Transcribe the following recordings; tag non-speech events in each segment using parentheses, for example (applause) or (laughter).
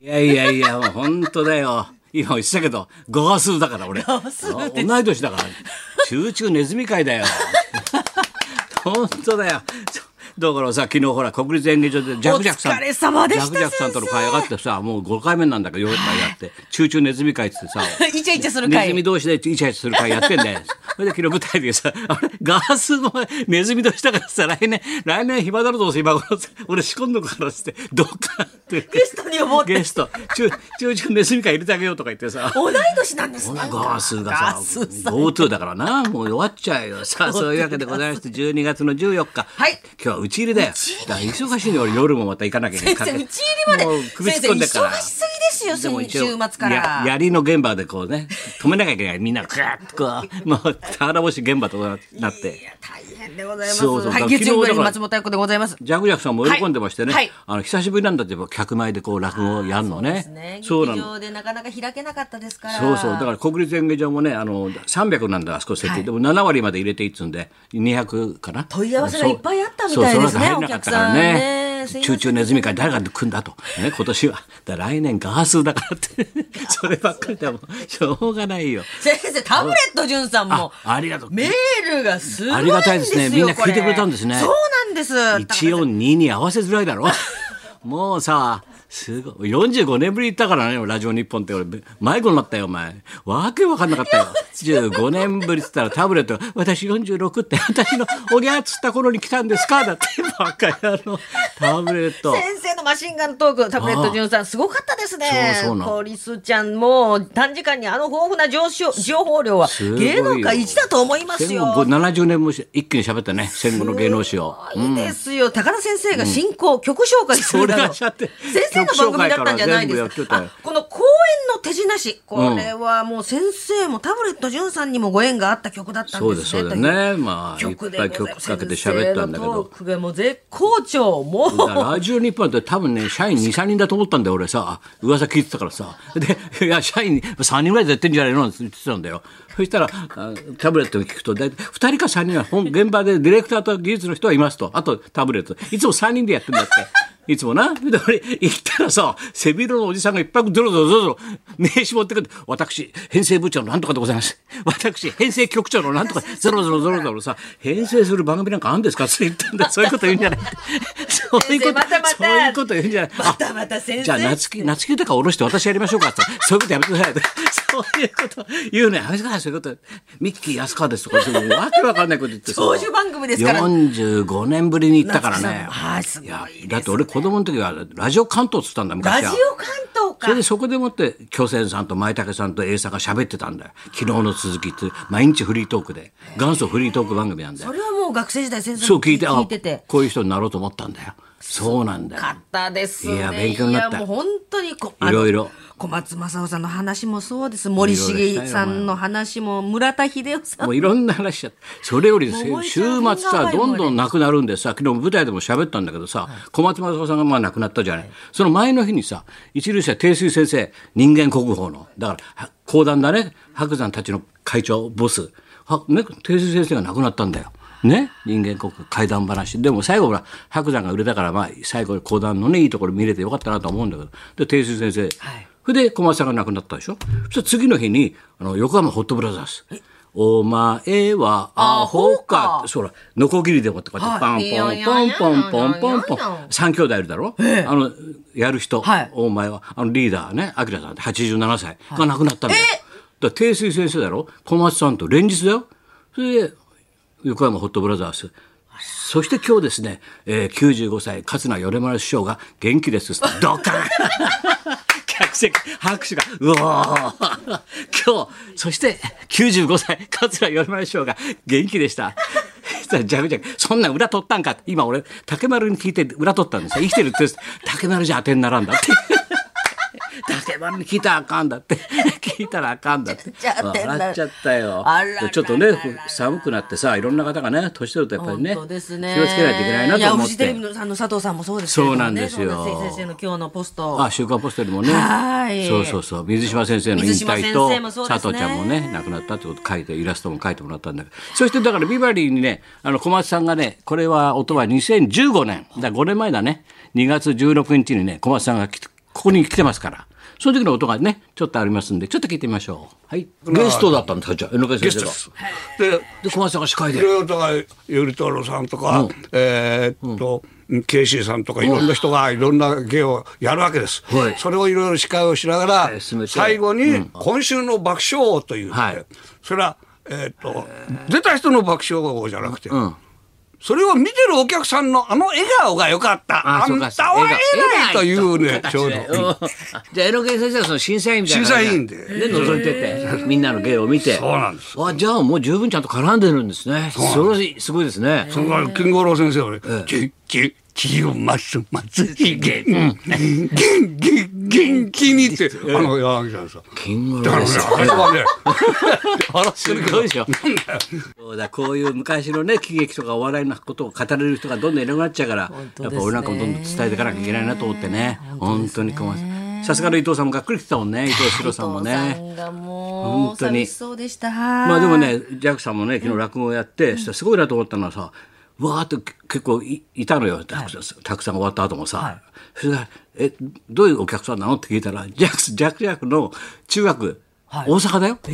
いやいやいや、もう本当だよ。今言ってたけど、ガースだから俺。同い年だから。チューチューネズミ会だよ。本当だよ。だからさ昨日ほら国立演芸場でジャクジャクさんお疲れ様でしたジャクジャクさんとの会上がってさもう5回目なんだけどヨーロッパやってチューチューネズミ会っつってさ (laughs) イチャイチャするネ会ズミ同士でイチャイチャする会やってんだよ。それで昨日舞台でさ、あれ、ガースのネズミ同士だからさ、来年、来年暇だろどうせ今頃、俺仕込んどくからって、どっかって。ゲストに呼ぼうって。ゲスト、チュー、チューチューネズミ会入れてあげようとか言ってさ。同い年なんですガねースがさガースさん。GoTo だからな。もう終わっちゃうよさあそういうわけでございまして12月の14日、はい。今日は打ち入りだよ。だ忙しいの俺夜もまた行かなきゃいけない。先生打ち入りまで。もう首突っ込んでっから。忙しすぎですよ週末から。や槍の現場でこうね止めなきゃいけない。みんながクワッとこうもう俵星現場となって。いや大変でございます。そうそう。はい月曜日昨日だから松本役でございます。ジャクジャクさんも喜んでましてね、はい。はい。あの久しぶりなんだって客前でこう落語をやるのね,、ね。そうなの。でなかなか開けなかったですから。そうそう。だから国立演芸場もねあの300なんだあそこ設定、はい。でも7割まで入れていいっつうんで200かな。問い合わせがいっぱいあったみたいですね。お客さんねすいません。チューチューネズミ会誰が来んだと、ね、今年は。だ来年ガースだからって。(laughs) そればっかりでもしょうがないよ。先生タブレット潤さんもあありがとう。メールがすごいありがたいですね。みんな聞いてくれたんですね。そうなんです。一音二に合わせづらいだろ。(laughs) もうさすごい。45年ぶり行ったからねラジオ日本って。俺迷子になったよお前。わけわかんなかったよ。15年ぶりっつったらタブレットが「私46って私のおぎゃーっつった頃に来たんですか?」だってバカ野郎。タブレット。先生のマシンガントークタブレット潤さんすごかったですね。そうそうなリスちゃんも短時間にあの豊富な情報情報量は芸能界一だと思います戦よ後70年もし一気に喋ったね。戦後の芸能史を。いいですよ、高田先生が進行、曲紹介するなそれどがしちゃって先生の番組だったんじゃないですかこの公演の手品師これはもう先生もタブレット潤さんにもご縁があった曲だったんそうでねですすそうだよねまあいっ曲でぱい曲かけて喋ったんだけど先生のトークがもう絶好調もうラジオ日本って多分ね社員23人だと思ったんだよ俺さ噂聞いてたからさでいや社員3人ぐらいでやってんじゃないのって言ってたんだよそしたらあタブレットに聞くと大体2人か3人は本現場でディレクターと技術の人はいますとあとタブレットいつも3人でやってんだって。いつもな。で、俺、行ったらさ、背広のおじさんがいっぱいドロドロドロドロ、名刺持ってくる。私、編成部長のなんとかでございます。私、編成局長のなんとか、ゾロゾロゾロゾロさ、編成する番組なんかあるんですか？って言ったんだ。そういうこと言うんじゃない。そういうこと、またまたそういうこと言うんじゃない。またまた先生じゃあ、夏木、夏木とか下ろして私やりましょうかって。そういうことやめてください。そういうこと言うのやめてください。そういうこと。ミッキー安川ですとか、そういうわけわかんないこと言ってさ。長寿番組ですから45年ぶりに行ったからね。はいすごいやですだって俺子供の時はラジオ関東っつったんだ昔は。ラジオ関東かそれでそこでもって巨泉さんと前竹さんと A さんが喋ってたんだよ昨日の続きって毎日フリートークで元祖フリートーク番組なんだよそれはもう学生時代先生もそう聞いてあ聞いててこういう人になろうと思ったんだよそうなんだよかったですね。いや勉強になったいやもう本当にこいろいろ。小松政夫さんの話もそうです。森重さんの話も、村田秀夫さんもういろんな話しちゃってそれより週末さどんどんなくなるんでさ昨日舞台でも喋ったんだけどさ、小松政夫さんがまあ亡くなったじゃない、その前の日にさ一流者定水先生人間国宝のだからは講談だね。白山たちの会長ボス。は、ね、定水先生が亡くなったんだよ。ね、人間国怪談話。でも最後ほら白山が売れたからまあ最後講談のねいいところ見れてよかったなと思うんだけど。で定水先生、はいそれで小松さんが亡くなったでしょ。そしたら次の日にあの横浜ホットブラザーズ「お前はアホか」そらノコギリでもってこうやってパンはいポンポンポンポンポンポン。三兄弟いるだろ。あのやる人。はい。お前はあのリーダーね。明さんって。87歳。が亡くなったんだよ。だ定水先生だろ。小松さんと連日だよ。それで横浜ホットブラザーズ。そして今日ですね、えー、95歳桂米丸師匠が元気ですドカン (laughs) 客席拍手がうおー今日そして95歳桂頼丸師匠が元気でした。そしたらジャグジャグ。そんな裏取ったんか。今俺竹丸に聞いて裏取ったんですよ。生きてるって竹丸じゃ当てにならんだって。に聞いたらあかんだって。(laughs) 聞いたらあかんだって。笑っちゃったよ。ちょっとね寒くなってさいろんな方がね年取るとやっぱりねね。気をつけないといけないなと思っや、フジテレてビのあの佐藤さんもそうですそうなんですよ。先生の今日のポスト。あ週刊ポストにもね。はい。そうそうそう。水島先生の引退とね佐藤ちゃんもね亡くなったってこと書いてイラストも書いてもらったんだけど。そしてだからビバリーにねあの小松さんがねこれは音は2015年。だ5年前だね。2月16日にね小松さんが来てここに来てますから。その時の音がね、ちょっとありますんで、ちょっと聞いてみましょう。はい。ゲストだったんですか、じゃあ、江上先生が。でで、小松さんが司会で。いろいろとか頼太郎さん。とか、えーっと、ケイシーさんとかいろんな人がいろんな芸をやるわけです。はい。それをいろいろ司会をしながら、最後に今週の爆笑王という、はい。それは、えーっと出た人の爆笑王じゃなくて、んそれを見てるお客さんのあの笑顔が良かった。あんかたは偉いというね、ちょうど。うんじゃあ、江上先生がその審査員みたいな。審査員でで、覗いてて、みんなの芸を見て。そうなんです。あ、じゃあもう十分ちゃんと絡んでるんですね。それすごいですね。それから金五郎先生はね、ちちちをますますひげ、(laughs) 元気元気にってあの柳さんさ。金五だからね。あれはね、笑ってするけどごいでしょ。そうだ、こういう昔のね、喜劇とかお笑いのことを語れる人がどんどんいなくなっちゃうから、やっぱ俺なんかもどんどん伝えていかなきゃいけないなと思ってね。本当に困る。さすがの伊藤さんもがっくり来てたもんね、伊藤四郎さんも伊藤さね。んがもう本当に寂しそうでした。ままあでもね、ジャックさんもね、昨日落語をやって、そしたらすごいなと思ったのはさ、わーっと結構いいたのよ、たくさん、たくさん終わった後もさ。それが、え、どういうお客さんなのって聞いたら、ジャックス、ジャックジャックの中学、大阪だよ。中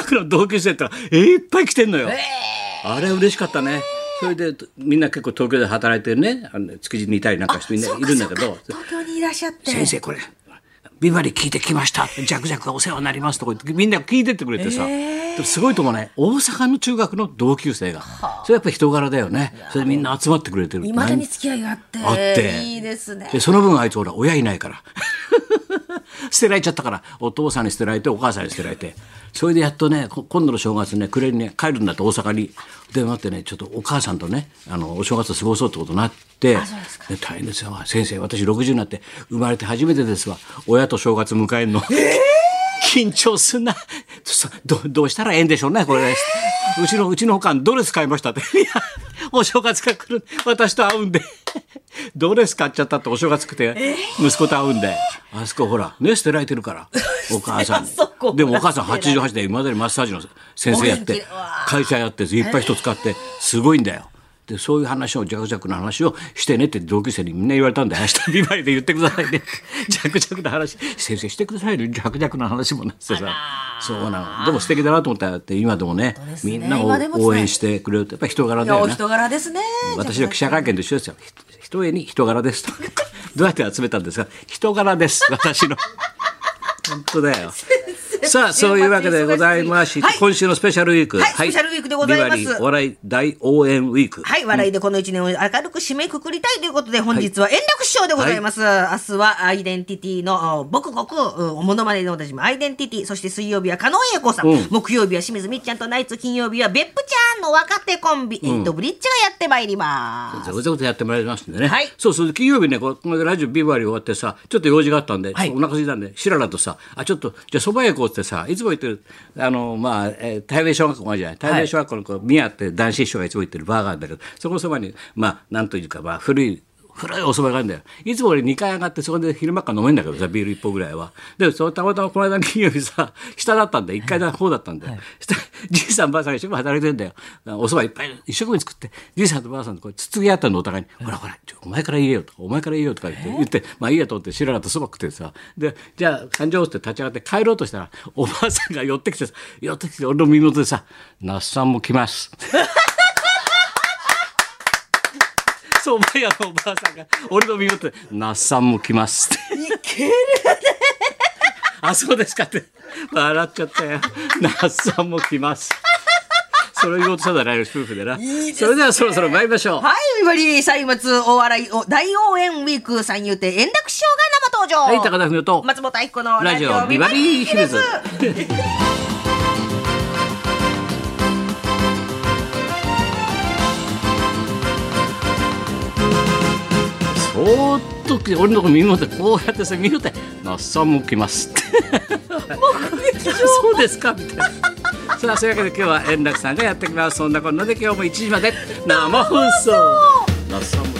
学の同級生ってえーいっぱい来てんのよ。あれ嬉しかったね。それでみんな結構東京で働いてるね、あの築地にいたりなんかしてみんないるんだけど、東京にいらっしゃって。先生これビバリー聞いてきました。ジャクジャクがお世話になりますとか言ってみんな聞いてってくれてさ、でもすごいとこね大阪の中学の同級生が。それやっぱ人柄だよね。それでみんな集まってくれてる。いまだに付き合いがあって。あって。いいですね。でその分あいつほら親いないから (laughs) 捨てられちゃったからお父さんに捨てられてお母さんに捨てられてそれでやっとねこ今度の正月ね暮れにね帰るんだって大阪に電話ってねちょっとお母さんとねあのお正月過ごそうってことになってで大変ですよ先生私60になって生まれて初めてですわ親と正月迎えるの。(laughs) 緊張すんな。そどどうしたらええんでしょうね、これ。うちの、うちのおかんドレス買いましたって。(laughs) いや、お正月が来る。私と会うんで。ドレス買っちゃったってお正月来て、息子と会うんで。あそこほら、ね、捨てられてるから。(laughs) お母さん。でもお母さん88で、今までにマッサージの先生やって会社やって、いっぱい人使って、すごいんだよ。でそういう話をジャクジャクの話をしてねって同級生にみんな言われたんで明日ビバリで言ってくださいね。(laughs) ジャクジャクの話先生してくださいね。ジャクジャクの話もなってさそうなの。でも素敵だなと思ったって今でもねすね。みんなを応援してくれるってやっぱ人柄いだよね。人柄ですね。私は記者会見と一緒ですよひひとえに人柄です。とどうやって集めたんですか？人柄です。私の。(laughs) 本当だよさあそういうわけでございまして、はい。今週のスペシャルウィーク。はいスペシャルウィークでございます。お笑い大応援ウィーク。はい、笑いでこの一年を明るく締めくくりたいということで、本日は円楽師匠でございます。明日はアイデンティティの、お僕ごく、ものまねでおなじみ、アイデンティティ、そして水曜日は加納栄子さん、うん。木曜日は清水みっちゃんとナイツ、金曜日は別府ちゃんの若手コンビ、エイトブリッジがやってまいります。ざわざわとやってもらいますんでね。はい。そうそう、金曜日ね、このラジオビバリー終わってさ、ちょっと用事があったんで、はい。お腹空いたんで、シララとさ、あ、ちょっと、じゃあ蕎麦屋行こうってさ、いつも言ってる、あの、まあ、えー、対面小学校があるじゃない。対面小学校のこう、宮って男子師匠がいつも言ってるバーがあるんだけど、そこのそばに、まあ、なんというか、まあ、古い、古いお蕎麦があるんだよ。いつも俺2階上がってそこで昼間から飲めんだけどさ、ビール1本ぐらいは。で、そのたまたまこの間の金曜日さ、(laughs) 下だったんで、1階の方だったんで、したらじいさんばあさんが一生懸命働いてんだよ。お蕎麦いっぱい一生懸命作って、じいさんとばあさんとこうつつぎ合ったのお互いに、ほらほら、お前から言えよとか、お前から言えよとか言って、言って、まあいいやと思って、白らと蕎麦食ってさ、で、じゃあ、誕生って立ち上がって帰ろうとしたら、おばあさんが寄ってきてさ、寄ってきて、俺の身元でさ、那須さんも来ます。そう、前やのおばあさんが、俺の身元で、那須さんも来ますって。いけるあ、そうですかって。笑っちゃったよ。那須さんも来ます。それを言おうとしたんだね、夫婦でな。それではそろそろ参りましょう。はい、ビバリー歳末大笑いお大応援ウィーク三遊亭円楽師匠が生登場。はい、高田文夫と。松本明子のラジオビバリーヒルズ。そーっと俺のとこ耳元でこうやってさ見るて「那須さんも来ます」って。そうですかみたいな。さあそういうわけで今日は円楽さんがやってきます。そんなこんなで今日も1時まで生放送。那須さんも